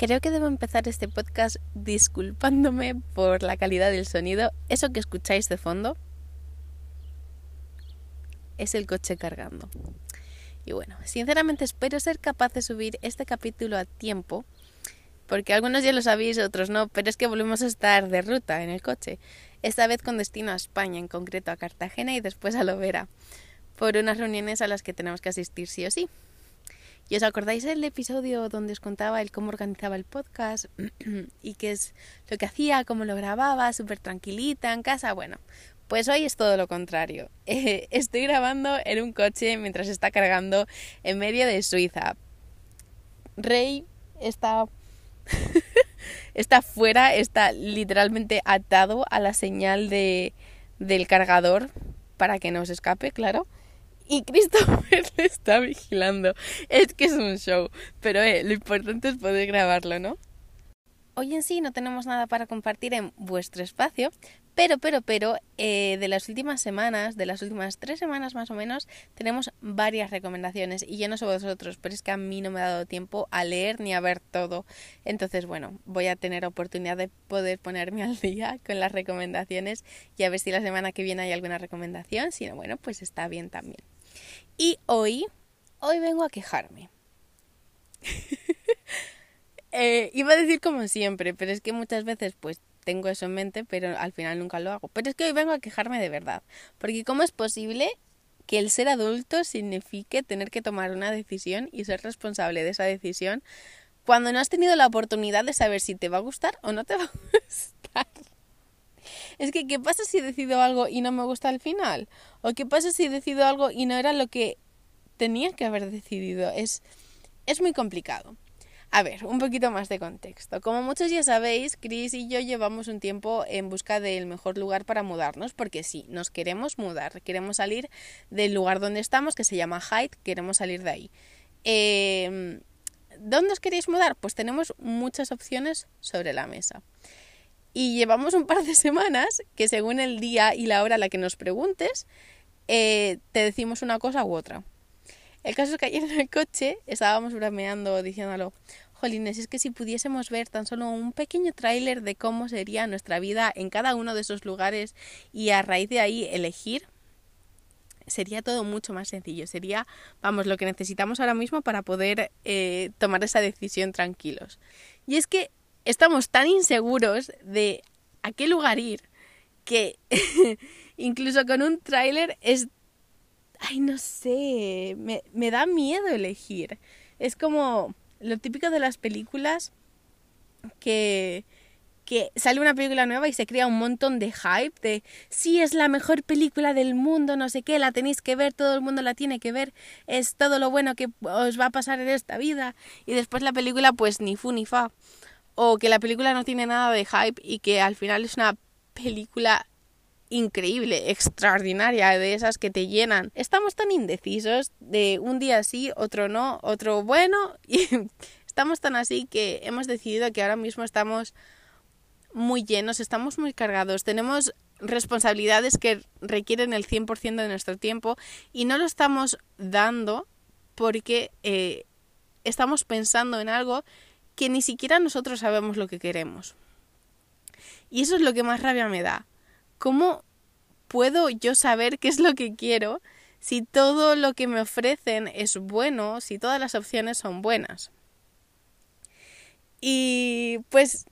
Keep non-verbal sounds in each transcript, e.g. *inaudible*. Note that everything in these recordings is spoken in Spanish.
Creo que debo empezar este podcast disculpándome por la calidad del sonido. Eso que escucháis de fondo es el coche cargando. Y bueno, sinceramente espero ser capaz de subir este capítulo a tiempo, porque algunos ya lo sabéis, otros no, pero es que volvemos a estar de ruta en el coche, esta vez con destino a España, en concreto a Cartagena y después a Lovera, por unas reuniones a las que tenemos que asistir sí o sí. ¿Y os acordáis del episodio donde os contaba el cómo organizaba el podcast *clears throat* y qué es lo que hacía, cómo lo grababa, súper tranquilita en casa? Bueno, pues hoy es todo lo contrario. *laughs* estoy grabando en un coche mientras está cargando en medio de Suiza. Rey está *laughs* está fuera, está literalmente atado a la señal de del cargador para que no se escape, claro y Christopher *laughs* le está vigilando. Es que es un show, pero eh, lo importante es poder grabarlo, ¿no? Hoy en sí no tenemos nada para compartir en vuestro espacio, pero, pero, pero, eh, de las últimas semanas, de las últimas tres semanas más o menos, tenemos varias recomendaciones. Y yo no sé vosotros, pero es que a mí no me ha dado tiempo a leer ni a ver todo. Entonces, bueno, voy a tener oportunidad de poder ponerme al *laughs* día con las recomendaciones y a ver si la semana que viene hay alguna recomendación. Si no, bueno, pues está bien también. Y hoy, hoy vengo a quejarme. *laughs* eh, iba a decir como siempre, pero es que muchas veces pues tengo eso en mente, pero al final nunca lo hago. Pero es que hoy vengo a quejarme de verdad. Porque ¿cómo es posible que el ser adulto signifique tener que tomar una decisión y ser responsable de esa decisión cuando no has tenido la oportunidad de saber si te va a gustar o no te va a *laughs* gustar? Es que, ¿qué pasa si decido algo y no me gusta al final? ¿O qué pasa si decido algo y no era lo que tenía que haber decidido? Es, es muy complicado. A ver, un poquito más de contexto. Como muchos ya sabéis, Chris y yo llevamos un tiempo en busca del mejor lugar para mudarnos, porque sí, nos queremos mudar, queremos salir del lugar donde estamos, que se llama Hyde, queremos salir de ahí. Eh, ¿Dónde os queréis mudar? Pues tenemos muchas opciones sobre la mesa. Y llevamos un par de semanas que según el día y la hora a la que nos preguntes, eh, te decimos una cosa u otra. El caso es que ayer en el coche estábamos bromeando diciéndolo, Jolines, es que si pudiésemos ver tan solo un pequeño tráiler de cómo sería nuestra vida en cada uno de esos lugares y a raíz de ahí elegir, sería todo mucho más sencillo. Sería, vamos, lo que necesitamos ahora mismo para poder eh, tomar esa decisión tranquilos. Y es que estamos tan inseguros de a qué lugar ir que *laughs* incluso con un tráiler es... Ay, no sé, me, me da miedo elegir. Es como lo típico de las películas que que sale una película nueva y se crea un montón de hype de sí es la mejor película del mundo, no sé qué, la tenéis que ver, todo el mundo la tiene que ver, es todo lo bueno que os va a pasar en esta vida y después la película pues ni fu ni fa o que la película no tiene nada de hype y que al final es una película increíble, extraordinaria, de esas que te llenan. Estamos tan indecisos de un día sí, otro no, otro bueno, y *laughs* estamos tan así que hemos decidido que ahora mismo estamos muy llenos, estamos muy cargados, tenemos responsabilidades que requieren el 100% de nuestro tiempo y no lo estamos dando porque eh, estamos pensando en algo que ni siquiera nosotros sabemos lo que queremos. Y eso es lo que más rabia me da. ¿Cómo puedo yo saber qué es lo que quiero si todo lo que me ofrecen es bueno, si todas las opciones son buenas? Y pues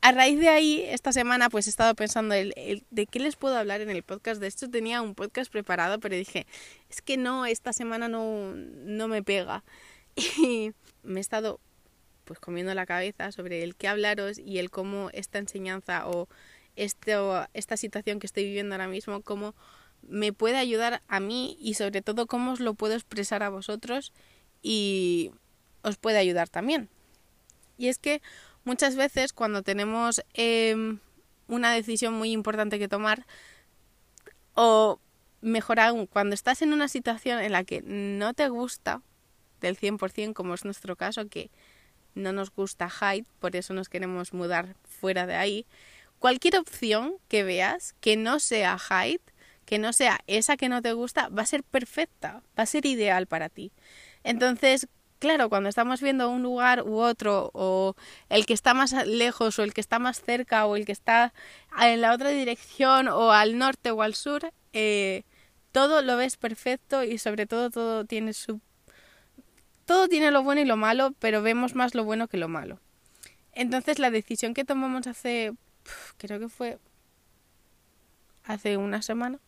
a raíz de ahí, esta semana pues he estado pensando el, de qué les puedo hablar en el podcast. De esto tenía un podcast preparado, pero dije, es que no, esta semana no, no me pega. *laughs* Y me he estado pues comiendo la cabeza sobre el qué hablaros y el cómo esta enseñanza o esto, esta situación que estoy viviendo ahora mismo, cómo me puede ayudar a mí y sobre todo cómo os lo puedo expresar a vosotros y os puede ayudar también. Y es que muchas veces cuando tenemos em, una decisión muy importante que tomar o mejor aún, cuando estás en una situación en la que no te gusta del 100% como es nuestro caso, que no nos gusta Hyde, por eso nos queremos mudar fuera de ahí. Cualquier opción que veas que no sea Hyde, que no sea esa que no te gusta, va a ser perfecta, va a ser ideal para ti. Entonces, claro, cuando estamos viendo un lugar u otro, o el que está más lejos, o el que está más cerca, o el que está en la otra dirección, o al norte o al sur, eh, todo lo ves perfecto y sobre todo todo tiene su... Todo tiene lo bueno y lo malo, pero vemos más lo bueno que lo malo. Entonces la decisión que tomamos hace, creo que fue hace una semana,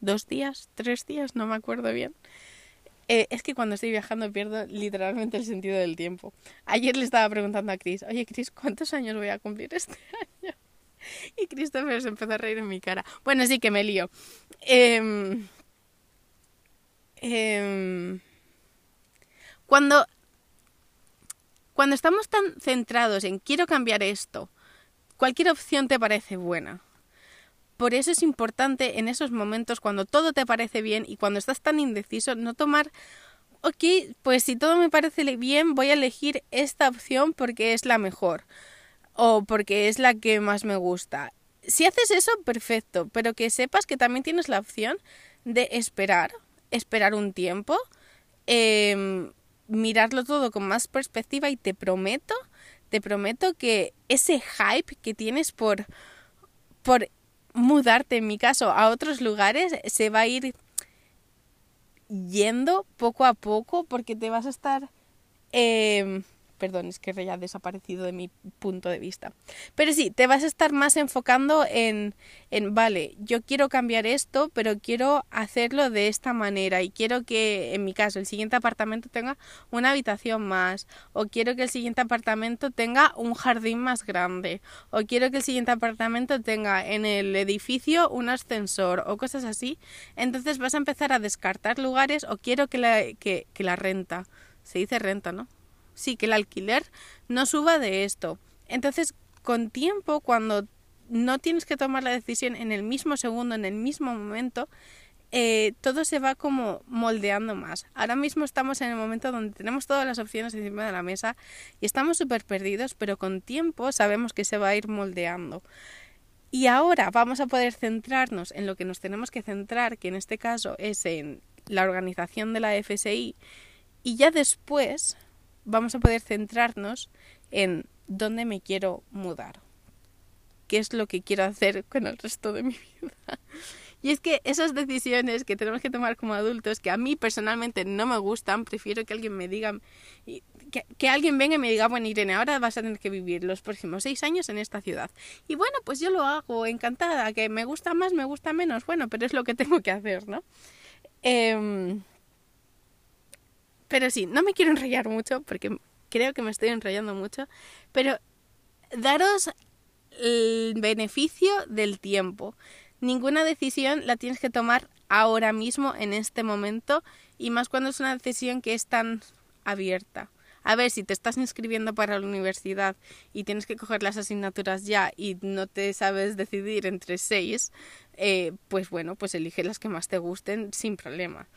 dos días, tres días, no me acuerdo bien. Eh, es que cuando estoy viajando pierdo literalmente el sentido del tiempo. Ayer le estaba preguntando a Chris, oye Chris, ¿cuántos años voy a cumplir este *laughs* año? Y Christopher se empezó a reír en mi cara. Bueno, sí que me lío. Em, em, cuando, cuando estamos tan centrados en quiero cambiar esto, cualquier opción te parece buena. Por eso es importante en esos momentos cuando todo te parece bien y cuando estás tan indeciso no tomar, ok, pues si todo me parece bien voy a elegir esta opción porque es la mejor o porque es la que más me gusta. Si haces eso, perfecto, pero que sepas que también tienes la opción de esperar, esperar un tiempo, em, mirarlo todo con más perspectiva y te prometo, te prometo que ese hype que tienes por, por mudarte, en mi caso, a otros lugares, se va a ir yendo poco a poco porque te vas a estar... Eh, Perdón, es que ya ha desaparecido de mi punto de vista. Pero sí, te vas a estar más enfocando en, en, vale, yo quiero cambiar esto, pero quiero hacerlo de esta manera y quiero que, en mi caso, el siguiente apartamento tenga una habitación más, o quiero que el siguiente apartamento tenga un jardín más grande, o quiero que el siguiente apartamento tenga en el edificio un ascensor, o cosas así. Entonces vas a empezar a descartar lugares o quiero que la, que, que la renta, se dice renta, ¿no? Sí, que el alquiler no suba de esto. Entonces, con tiempo, cuando no tienes que tomar la decisión en el mismo segundo, en el mismo momento, eh, todo se va como moldeando más. Ahora mismo estamos en el momento donde tenemos todas las opciones encima de la mesa y estamos súper perdidos, pero con tiempo sabemos que se va a ir moldeando. Y ahora vamos a poder centrarnos en lo que nos tenemos que centrar, que en este caso es en la organización de la FSI, y ya después vamos a poder centrarnos en dónde me quiero mudar, qué es lo que quiero hacer con el resto de mi vida. *laughs* Y es que esas decisiones que tenemos que tomar como adultos, que a mí personalmente no me gustan, prefiero que alguien me diga, que, que, alguien venga y me diga, bueno Irene, ahora vas a tener que vivir los próximos seis años en esta ciudad. Y bueno, pues yo lo hago, encantada, que me gusta más, me gusta menos, bueno, pero es lo que tengo que hacer, ¿no? Eh, pero sí, no me quiero enrollar mucho porque creo que me estoy enrollando mucho. Pero daros el beneficio del tiempo. Ninguna decisión la tienes que tomar ahora mismo, en este momento, y más cuando es una decisión que es tan abierta. A ver, si te estás inscribiendo para la universidad y tienes que coger las asignaturas ya y no te sabes decidir entre seis, eh, pues bueno, pues elige las que más te gusten sin problema.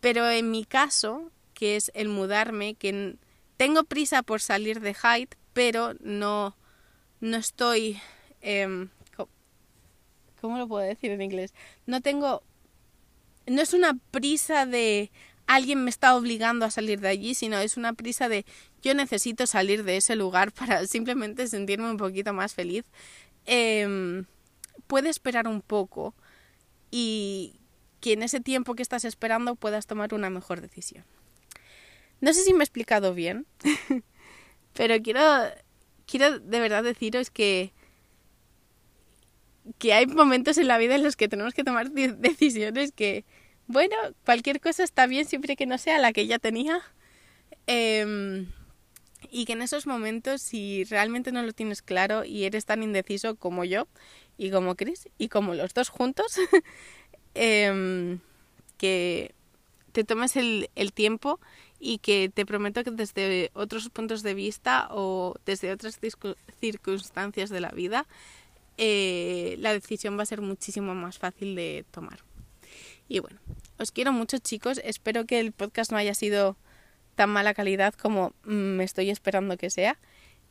Pero en mi caso, que es el mudarme, que tengo prisa por salir de Hyde, pero no, no estoy... Eh, ¿Cómo lo puedo decir en inglés? No tengo... No es una prisa de alguien me está obligando a salir de allí, sino es una prisa de yo necesito salir de ese lugar *laughs* para simplemente sentirme un poquito más feliz. Eh, puede esperar un poco y que en ese tiempo que estás esperando puedas tomar una mejor decisión. No sé si me he explicado bien, *laughs* pero quiero, quiero de verdad deciros que, que hay momentos en la vida en los que tenemos que tomar decisiones que, bueno, cualquier cosa está bien siempre que no sea la que ya tenía. Em, y que en esos momentos, si realmente no lo tienes claro y eres tan indeciso como yo y como Chris y como los dos juntos, *laughs* Em, que te tomes el, tiempo y que te prometo que desde otros puntos de vista o desde otras circunstancias de la vida eh, la decisión va a ser muchísimo más fácil de tomar. Y bueno, os quiero mucho chicos, espero que el podcast no haya sido tan mala calidad como me estoy esperando que sea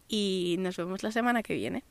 y nos vemos la semana que viene.